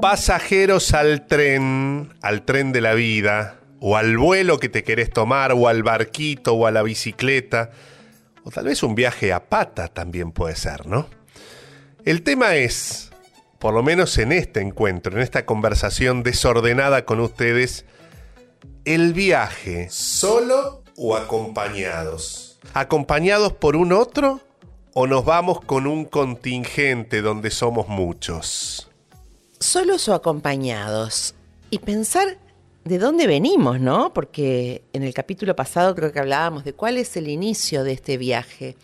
Pasajeros al tren, al tren de la vida, o al vuelo que te querés tomar, o al barquito, o a la bicicleta, o tal vez un viaje a pata también puede ser, ¿no? El tema es, por lo menos en este encuentro, en esta conversación desordenada con ustedes, el viaje, solo o acompañados. ¿Acompañados por un otro o nos vamos con un contingente donde somos muchos? Solos o acompañados. Y pensar de dónde venimos, ¿no? Porque en el capítulo pasado creo que hablábamos de cuál es el inicio de este viaje.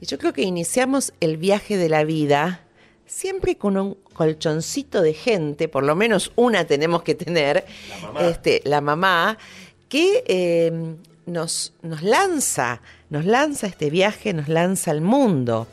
Y yo creo que iniciamos el viaje de la vida siempre con un colchoncito de gente, por lo menos una tenemos que tener, la mamá, este, la mamá que eh, nos, nos lanza, nos lanza este viaje, nos lanza al mundo.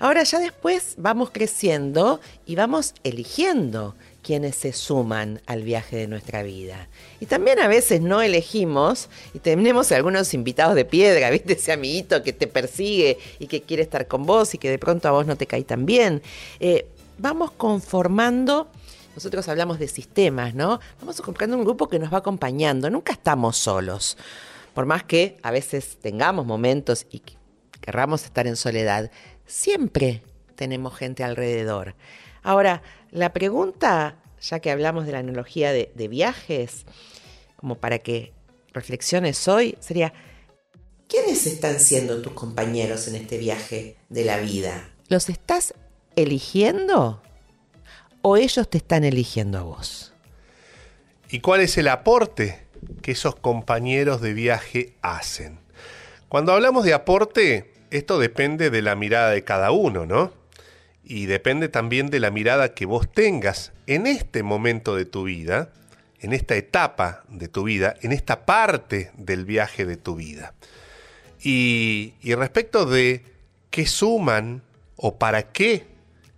Ahora ya después vamos creciendo y vamos eligiendo quienes se suman al viaje de nuestra vida. Y también a veces no elegimos y tenemos algunos invitados de piedra, ¿viste? Ese amiguito que te persigue y que quiere estar con vos y que de pronto a vos no te cae tan bien. Eh, vamos conformando, nosotros hablamos de sistemas, ¿no? Vamos comprando un grupo que nos va acompañando, nunca estamos solos. Por más que a veces tengamos momentos y querramos estar en soledad, siempre tenemos gente alrededor. Ahora, la pregunta, ya que hablamos de la analogía de, viajes, como para que reflexiones hoy, sería, ¿quiénes están siendo tus compañeros en este viaje de la vida? ¿Los estás eligiendo o ellos te están eligiendo a vos? ¿Y cuál es el aporte que esos compañeros de viaje hacen? Cuando hablamos de aporte, esto depende de la mirada de cada uno, ¿no? y depende también de la mirada que vos tengas en este momento de tu vida, en esta etapa de tu vida, en esta parte del viaje de tu vida. Y, respecto de qué suman o para qué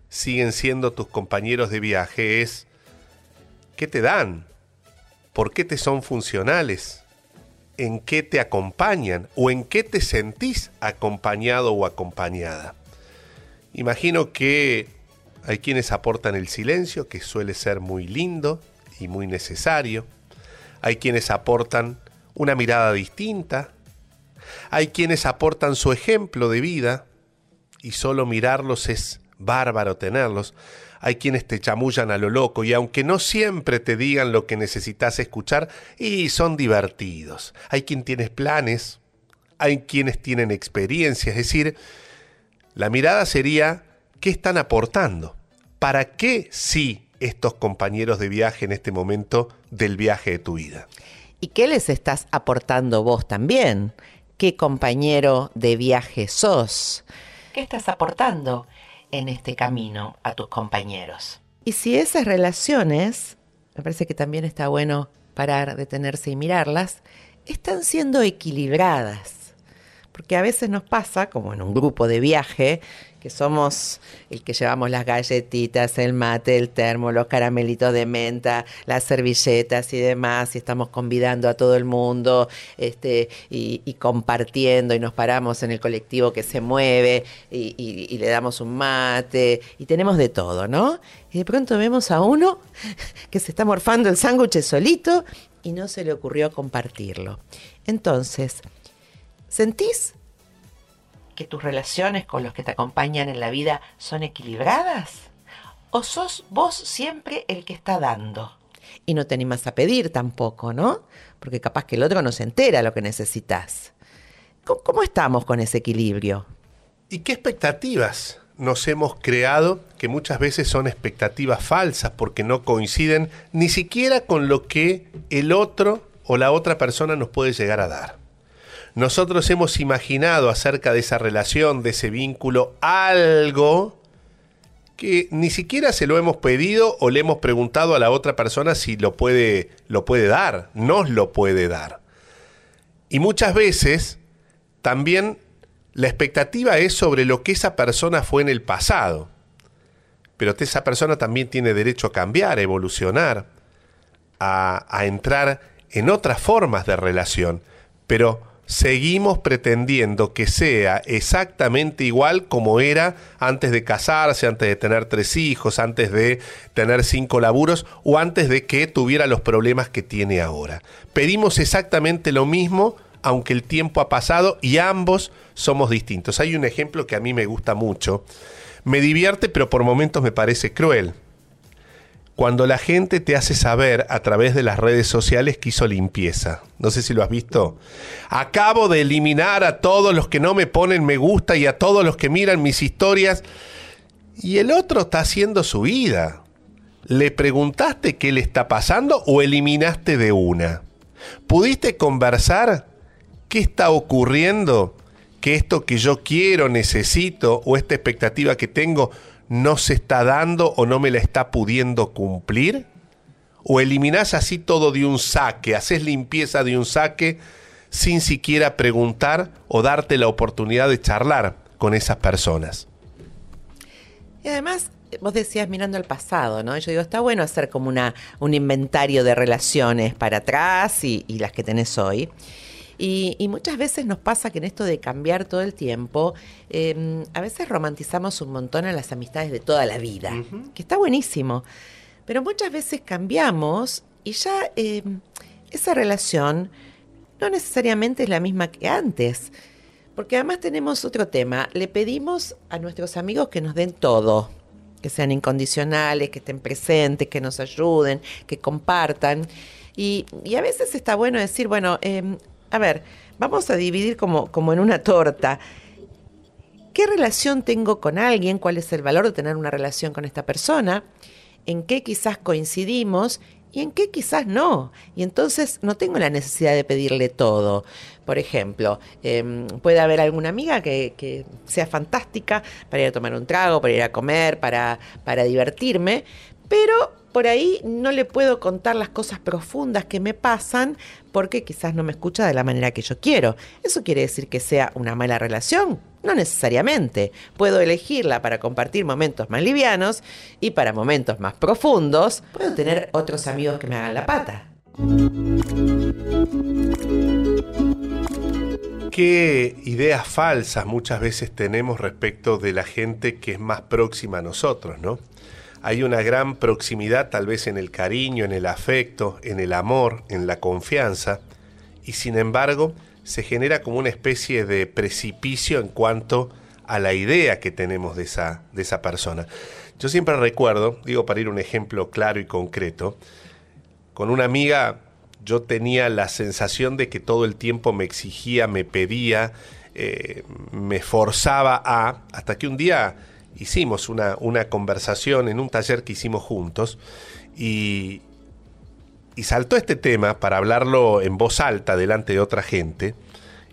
siguen siendo tus compañeros de viaje es qué te dan, por qué te son funcionales, en qué te acompañan o en qué te sentís acompañado o acompañada. Imagino que hay quienes aportan el silencio, que suele ser muy lindo y muy necesario. Hay quienes aportan una mirada distinta. Hay quienes aportan su ejemplo de vida y solo mirarlos es bárbaro tenerlos. Hay quienes te chamullan a lo loco y aunque no siempre te digan lo que necesitas escuchar, y son divertidos. Hay quien tiene planes, hay quienes tienen experiencia, es decir, la mirada sería, ¿qué están aportando? ¿Para qué sí estos compañeros de viaje en este momento del viaje de tu vida? ¿Y qué les estás aportando vos también? ¿Qué compañero de viaje sos? ¿Qué estás aportando en este camino a tus compañeros? Y si esas relaciones, me parece que también está bueno parar, detenerse y mirarlas, están siendo equilibradas porque a veces nos pasa, como en un grupo de viaje, que somos el que llevamos las galletitas, el mate, el termo, los caramelitos de menta, las servilletas y demás, y estamos convidando a todo el mundo este, y, compartiendo, y nos paramos en el colectivo que se mueve y, y le damos un mate, y tenemos de todo, ¿no? Y de pronto vemos a uno que se está morfando el sándwich solito y no se le ocurrió compartirlo. Entonces, ¿Sentís que tus relaciones con los que te acompañan en la vida son equilibradas? ¿O sos vos siempre el que está dando? Y no te animas a pedir tampoco, ¿no? Porque capaz que el otro no se entera lo que necesitas. ¿Cómo, estamos con ese equilibrio? ¿Y qué expectativas nos hemos creado que muchas veces son expectativas falsas porque no coinciden ni siquiera con lo que el otro o la otra persona nos puede llegar a dar? Nosotros hemos imaginado acerca de esa relación, de ese vínculo, algo que ni siquiera se lo hemos pedido o le hemos preguntado a la otra persona si lo puede, lo puede dar, nos lo puede dar. Y muchas veces también la expectativa es sobre lo que esa persona fue en el pasado. Pero esa persona también tiene derecho a cambiar, a evolucionar, a, a entrar en otras formas de relación. Pero seguimos pretendiendo que sea exactamente igual como era antes de casarse, antes de tener tres hijos, antes de tener cinco laburos o antes de que tuviera los problemas que tiene ahora. Pedimos exactamente lo mismo aunque el tiempo ha pasado y ambos somos distintos. Hay un ejemplo que a mí me gusta mucho. Me divierte, pero por momentos me parece cruel cuando la gente te hace saber a través de las redes sociales que hizo limpieza. No sé si lo has visto. Acabo de eliminar a todos los que no me ponen me gusta y a todos los que miran mis historias. Y el otro está haciendo su vida. ¿Le preguntaste qué le está pasando o eliminaste de una? ¿Pudiste conversar? ¿Qué está ocurriendo? ¿Que esto que yo quiero, necesito o esta expectativa que tengo no se está dando o no me la está pudiendo cumplir? ¿O eliminás así todo de un saque, haces limpieza de un saque sin siquiera preguntar o darte la oportunidad de charlar con esas personas? Y además, vos decías mirando al pasado, ¿no? Yo digo, está bueno hacer como una, un inventario de relaciones para atrás y, y las que tenés hoy. Y, muchas veces nos pasa que en esto de cambiar todo el tiempo, em, a veces romantizamos un montón a las amistades de toda la vida, que está buenísimo. Pero muchas veces cambiamos y ya em, esa relación no necesariamente es la misma que antes. Porque además tenemos otro tema. Le pedimos a nuestros amigos que nos den todo, que sean incondicionales, que estén presentes, que nos ayuden, que compartan. Y, a veces está bueno decir, bueno, eh, a ver, vamos a dividir como, como en una torta. ¿Qué relación tengo con alguien? ¿Cuál es el valor de tener una relación con esta persona? ¿En qué quizás coincidimos? y en qué quizás no. Y entonces no tengo la necesidad de pedirle todo. Por ejemplo, em, puede haber alguna amiga que, que, sea fantástica para ir a tomar un trago, para ir a comer, para, para divertirme, pero por ahí no le puedo contar las cosas profundas que me pasan porque quizás no me escucha de la manera que yo quiero. ¿Eso quiere decir que sea una mala relación? No necesariamente. Puedo elegirla para compartir momentos más livianos y para momentos más profundos puedo tener otros amigos que me hagan la pata. ¿Qué ideas falsas muchas veces tenemos respecto de la gente que es más próxima a nosotros, no? Hay una gran proximidad tal vez en el cariño, en el afecto, en el amor, en la confianza, y sin embargo se genera como una especie de precipicio en cuanto a la idea que tenemos de esa, de esa persona. Yo siempre recuerdo, digo para ir un ejemplo claro y concreto, con una amiga yo tenía la sensación de que todo el tiempo me exigía, me pedía, eh, me forzaba a, hasta que un día hicimos una, una conversación en un taller que hicimos juntos y, y saltó este tema para hablarlo en voz alta delante de otra gente.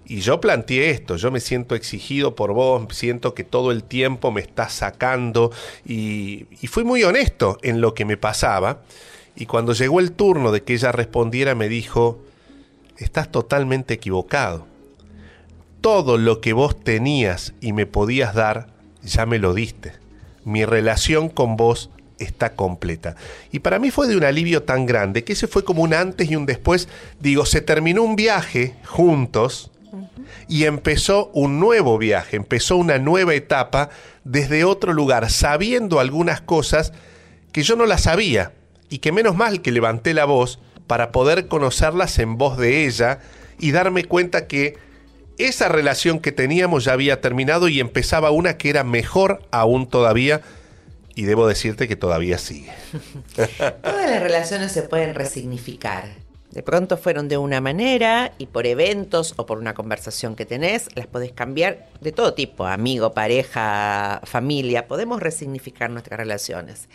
Y yo planteé esto, yo me siento exigido por vos, siento que todo el tiempo me estás sacando y, y, fui muy honesto en lo que me pasaba. Y cuando llegó el turno de que ella respondiera me dijo, estás totalmente equivocado. Todo lo que vos tenías y me podías dar, ya me lo diste. Mi relación con vos está completa. Y para mí fue de un alivio tan grande que ese fue como un antes y un después. Digo, se terminó un viaje juntos y empezó un nuevo viaje, empezó una nueva etapa desde otro lugar, sabiendo algunas cosas que yo no las sabía y que menos mal que levanté la voz para poder conocerlas en voz de ella y darme cuenta que esa relación que teníamos ya había terminado y empezaba una que era mejor aún todavía. Y debo decirte que todavía sigue. Todas las relaciones se pueden resignificar. De pronto fueron de una manera y por eventos o por una conversación que tenés, las podés cambiar de todo tipo, amigo, pareja, familia, podemos resignificar nuestras relaciones.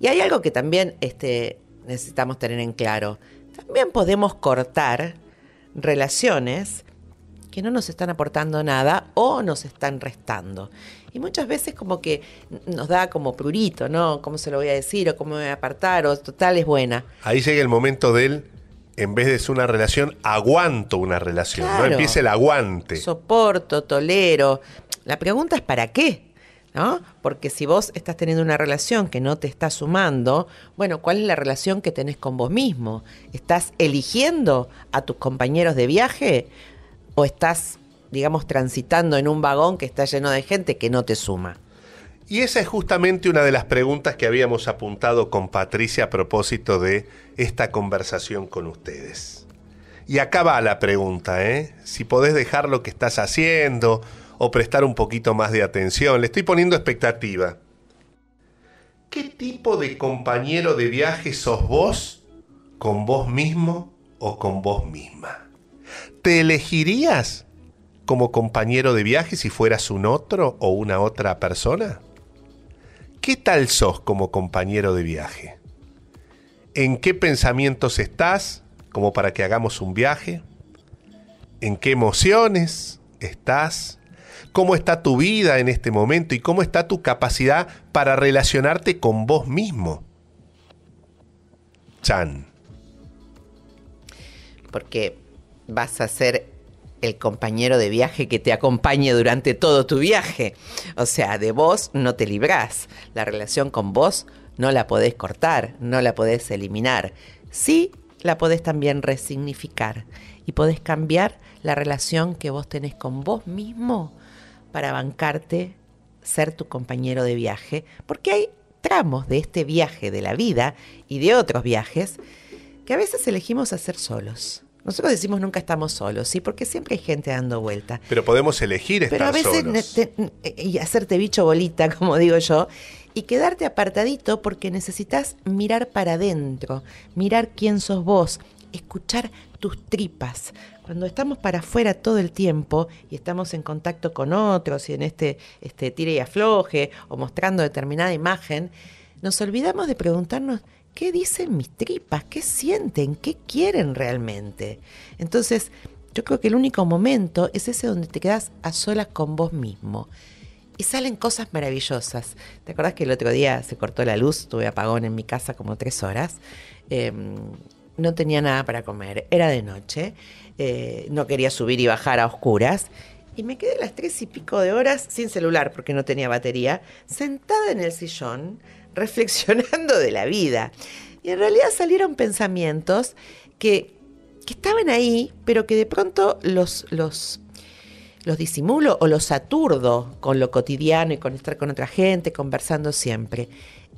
Y hay algo que también este, necesitamos tener en claro, también podemos cortar relaciones que no nos están aportando nada o nos están restando. Y muchas veces como que nos da como prurito, ¿no? ¿Cómo se lo voy a decir? ¿O cómo me voy a apartar? ¿O total es buena? Ahí llega el momento del, en vez de ser una relación, aguanto una relación, ¿no? Empieza el aguante. Soporto, tolero. La pregunta es ¿para qué? ¿No? Porque si vos estás teniendo una relación que no te está sumando, bueno, ¿cuál es la relación que tenés con vos mismo? ¿Estás eligiendo a tus compañeros de viaje? ¿O estás, digamos, transitando en un vagón que está lleno de gente que no te suma? Y esa es justamente una de las preguntas que habíamos apuntado con Patricia a propósito de esta conversación con ustedes. Y acá va la pregunta, ¿eh? Si podés dejar lo que estás haciendo o prestar un poquito más de atención. Le estoy poniendo expectativa. ¿Qué tipo de compañero de viaje sos vos con vos mismo o con vos misma? ¿Te elegirías como compañero de viaje si fueras un otro o una otra persona? ¿Qué tal sos como compañero de viaje? ¿En qué pensamientos estás como para que hagamos un viaje? ¿En qué emociones estás? ¿Cómo está tu vida en este momento y cómo está tu capacidad para relacionarte con vos mismo? Chan. Porque vas a ser el compañero de viaje que te acompañe durante todo tu viaje. O sea, de vos no te librás. La relación con vos no la podés cortar, no la podés eliminar. Sí, la podés también resignificar y podés cambiar la relación que vos tenés con vos mismo para bancarte ser tu compañero de viaje, porque hay tramos de este viaje de la vida y de otros viajes que a veces elegimos hacer solos. Nosotros decimos nunca estamos solos, ¿sí? Porque siempre hay gente dando vuelta. Pero podemos elegir estar Pero a veces y hacerte bicho bolita, como digo yo, y quedarte apartadito porque necesitas mirar para adentro, mirar quién sos vos, escuchar tus tripas. Cuando estamos para afuera todo el tiempo y estamos en contacto con otros y en este, este tire y afloje o mostrando determinada imagen, nos olvidamos de preguntarnos qué dicen mis tripas, qué sienten, qué quieren realmente. Entonces, yo creo que el único momento es ese donde te quedas a solas con vos mismo. Y salen cosas maravillosas. ¿Te acordás que el otro día se cortó la luz? Tuve apagón en mi casa como tres horas. Em, no tenía nada para comer. Era de noche. Eh, no quería subir y bajar a oscuras. Y me quedé las tres y pico de horas sin celular porque no tenía batería, sentada en el sillón, reflexionando de la vida. Y en realidad salieron pensamientos que, que estaban ahí, pero que de pronto los, los, los disimulo o los aturdo con lo cotidiano y con estar con otra gente, conversando siempre.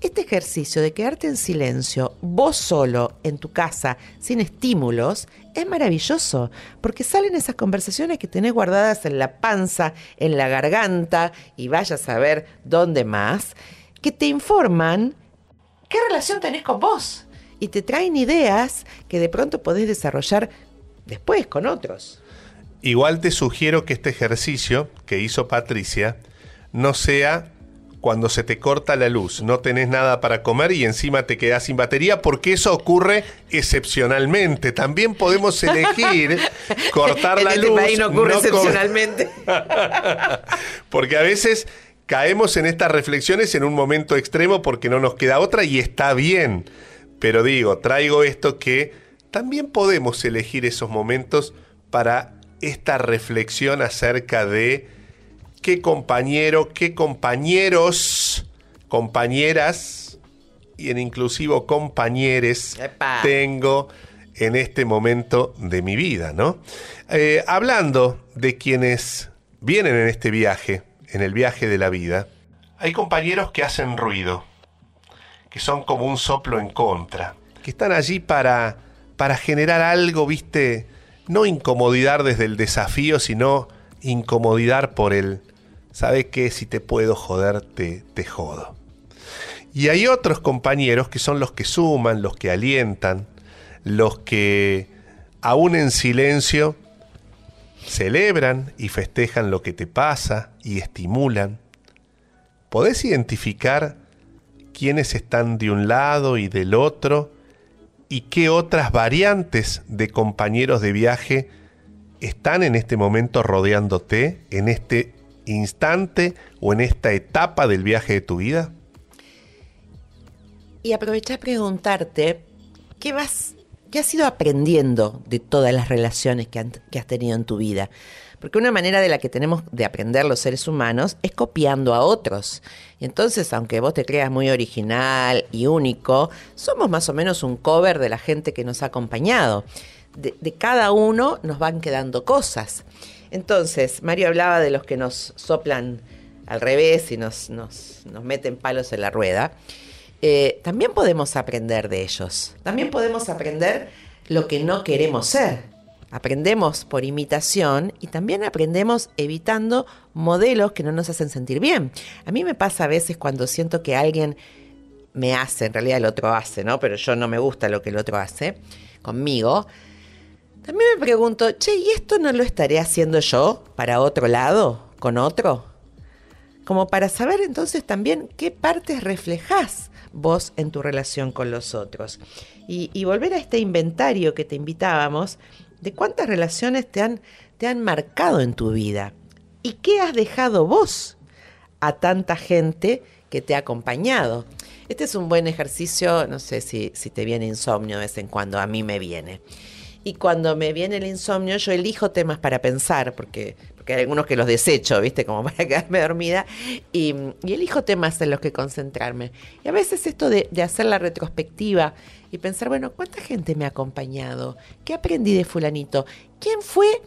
Este ejercicio de quedarte en silencio, vos solo, en tu casa, sin estímulos, es maravilloso, porque salen esas conversaciones que tenés guardadas en la panza, en la garganta, y vayas a ver dónde más, que te informan qué relación tenés con vos y te traen ideas que de pronto podés desarrollar después con otros. Igual te sugiero que este ejercicio que hizo Patricia no sea cuando se te corta la luz, no tenés nada para comer y encima te quedás sin batería, porque eso ocurre excepcionalmente. También podemos elegir cortar la este luz. País no ocurre excepcionalmente. porque a veces caemos en estas reflexiones en un momento extremo porque no nos queda otra y está bien. Pero digo, traigo esto que también podemos elegir esos momentos para esta reflexión acerca de qué compañero, qué compañeros, compañeras y en inclusivo compañeres tengo en este momento de mi vida, ¿no? Eh, hablando de quienes vienen en este viaje, en el viaje de la vida, hay compañeros que hacen ruido, que son como un soplo en contra, que están allí para, para generar algo, viste, no incomodidad desde el desafío, sino incomodidad por el, ¿sabe qué? Si te puedo joder, te, te jodo. Y hay otros compañeros que son los que suman, los que alientan, los que aún en silencio celebran y festejan lo que te pasa y estimulan. ¿Podés identificar quiénes están de un lado y del otro y qué otras variantes de compañeros de viaje están en este momento rodeándote, en este instante o en esta etapa del viaje de tu vida? Y aprovecha a preguntarte, ¿qué vas, qué has ido aprendiendo de todas las relaciones que, has tenido en tu vida? Porque una manera de la que tenemos de aprender los seres humanos es copiando a otros. Y entonces, aunque vos te creas muy original y único, somos más o menos un cover de la gente que nos ha acompañado. de, cada uno nos van quedando cosas. Entonces, Mario hablaba de los que nos soplan al revés y nos, nos, meten palos en la rueda. Eh, también podemos aprender de ellos. También podemos aprender lo que no queremos ser. Aprendemos por imitación y también aprendemos evitando modelos que no nos hacen sentir bien. A mí me pasa a veces cuando siento que alguien me hace, en realidad el otro hace, ¿no? Pero yo no me gusta lo que el otro hace conmigo. También me pregunto, che, ¿y esto no lo estaré haciendo yo para otro lado, con otro? Como para saber entonces también qué partes reflejás vos en tu relación con los otros. Y, y volver a este inventario que te invitábamos de cuántas relaciones te han, te han marcado en tu vida y qué has dejado vos a tanta gente que te ha acompañado. Este es un buen ejercicio, no sé si, si te viene insomnio de vez en cuando, a mí me viene. Y cuando me viene el insomnio, yo elijo temas para pensar, porque, porque hay algunos que los desecho, ¿viste? Como para quedarme dormida. Y, elijo temas en los que concentrarme. Y a veces esto de, de hacer la retrospectiva y pensar, bueno, ¿cuánta gente me ha acompañado? ¿Qué aprendí de fulanito? ¿Quién fue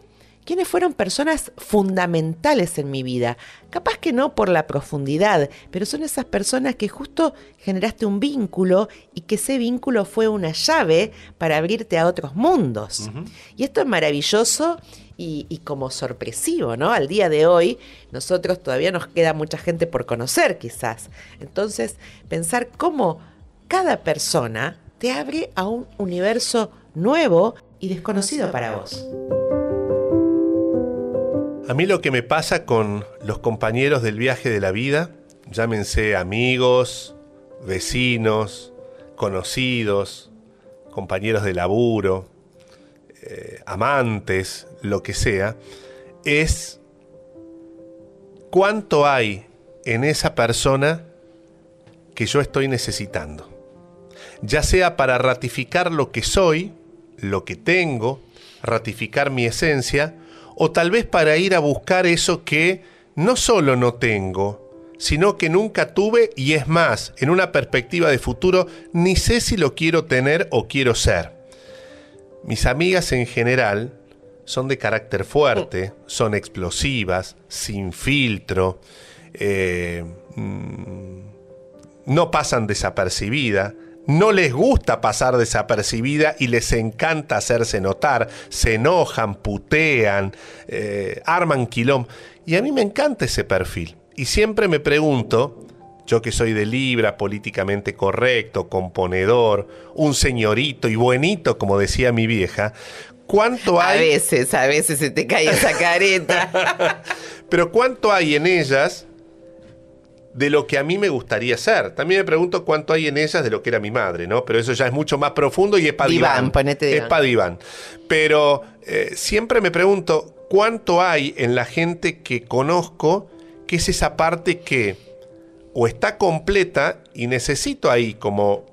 quiénes fueron personas fundamentales en mi vida. Capaz que no por la profundidad, pero son esas personas que justo generaste un vínculo y que ese vínculo fue una llave para abrirte a otros mundos. Y esto es maravilloso y, como sorpresivo, ¿no? Al día de hoy, nosotros todavía nos queda mucha gente por conocer, quizás. Entonces, pensar cómo cada persona te abre a un universo nuevo y desconocido para vos. A mí lo que me pasa con los compañeros del viaje de la vida, llámense amigos, vecinos, conocidos, compañeros de laburo, eh, amantes, lo que sea, es cuánto hay en esa persona que yo estoy necesitando. Ya sea para ratificar lo que soy, lo que tengo, ratificar mi esencia, o tal vez para ir a buscar eso que no solo no tengo, sino que nunca tuve y es más, en una perspectiva de futuro, ni sé si lo quiero tener o quiero ser. Mis amigas en general son de carácter fuerte, son explosivas, sin filtro, eh, mm, no pasan desapercibidas, no les gusta pasar desapercibida y les encanta hacerse notar, se enojan, putean, eh, arman quilombo. Y a mí me encanta ese perfil. Y siempre me pregunto, yo que soy de Libra, políticamente correcto, componedor, un señorito y buenito, como decía mi vieja, ¿cuánto hay... A veces, a veces se te cae esa careta. Pero ¿cuánto hay en ellas de lo que a mí me gustaría ser. También me pregunto cuánto hay en ellas de lo que era mi madre, ¿no? Pero eso ya es mucho más profundo y es para diván. Ponete Es para diván. Pero eh, siempre me pregunto cuánto hay en la gente que conozco que es esa parte que o está completa y necesito ahí como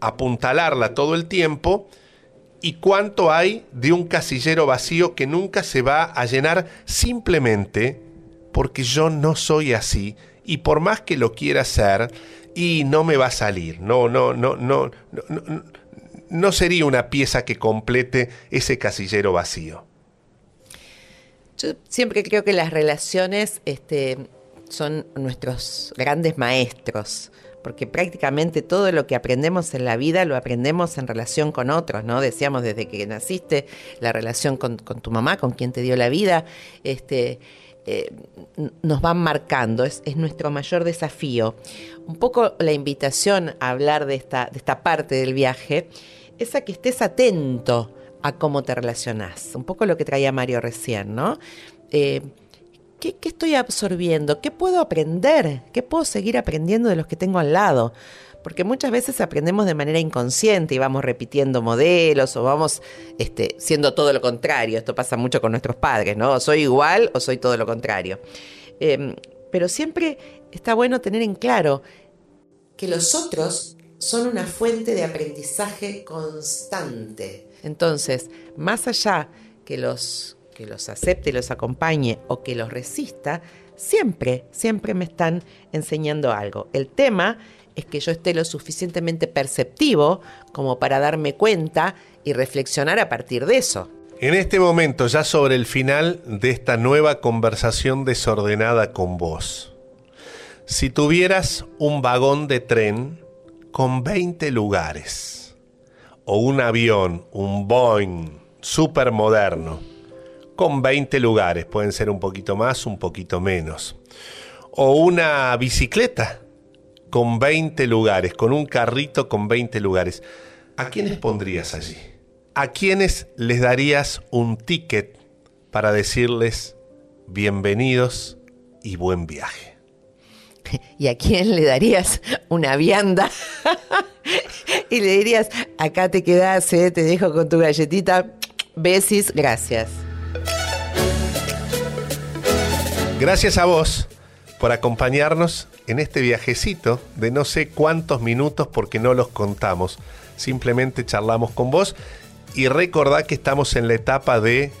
apuntalarla todo el tiempo y cuánto hay de un casillero vacío que nunca se va a llenar simplemente porque yo no soy así y por más que lo quiera hacer, y no me va a salir, no, no, no, no, no, no, sería una pieza que complete ese casillero vacío. Yo siempre creo que las relaciones este, son nuestros grandes maestros, porque prácticamente todo lo que aprendemos en la vida lo aprendemos en relación con otros, ¿no? Decíamos desde que naciste, la relación con, tu mamá, con quien te dio la vida, este, eh, nos van marcando, es, nuestro mayor desafío. Un poco la invitación a hablar de esta, de esta parte del viaje es a que estés atento a cómo te relacionás. Un poco lo que traía Mario recién, ¿no? Eh, ¿qué, ¿Qué estoy absorbiendo? ¿Qué puedo aprender? ¿Qué puedo seguir aprendiendo de los que tengo al lado? porque muchas veces aprendemos de manera inconsciente y vamos repitiendo modelos o vamos este, siendo todo lo contrario. Esto pasa mucho con nuestros padres, ¿no? soy igual o soy todo lo contrario. Em, pero siempre está bueno tener en claro que los otros son una fuente de aprendizaje constante. Entonces, más allá que los, que los acepte los acompañe o que los resista, siempre, siempre me están enseñando algo. El tema es que yo esté lo suficientemente perceptivo como para darme cuenta y reflexionar a partir de eso. En este momento, ya sobre el final de esta nueva conversación desordenada con vos, si tuvieras un vagón de tren con 20 lugares, o un avión, un Boeing super moderno, con 20 lugares, pueden ser un poquito más, un poquito menos, o una bicicleta con 20 lugares, con un carrito con 20 lugares, ¿a quiénes pondrías allí? ¿A quiénes les darías un ticket para decirles bienvenidos y buen viaje? ¿Y a quién le darías una vianda? y le dirías, acá te quedas, eh, te dejo con tu galletita. Besis, gracias. Gracias a vos por acompañarnos en este viajecito de no sé cuántos minutos porque no los contamos. Simplemente charlamos con vos y recordá que estamos en la etapa de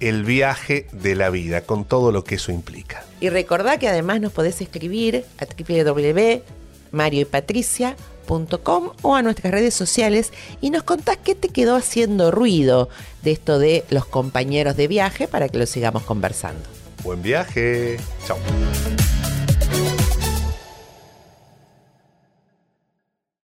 el viaje de la vida, con todo lo que eso implica. Y recordá que además nos podés escribir a www.marioypatricia.com o a nuestras redes sociales y nos contás qué te quedó haciendo ruido de esto de los compañeros de viaje para que lo sigamos conversando. Buen viaje. Chao.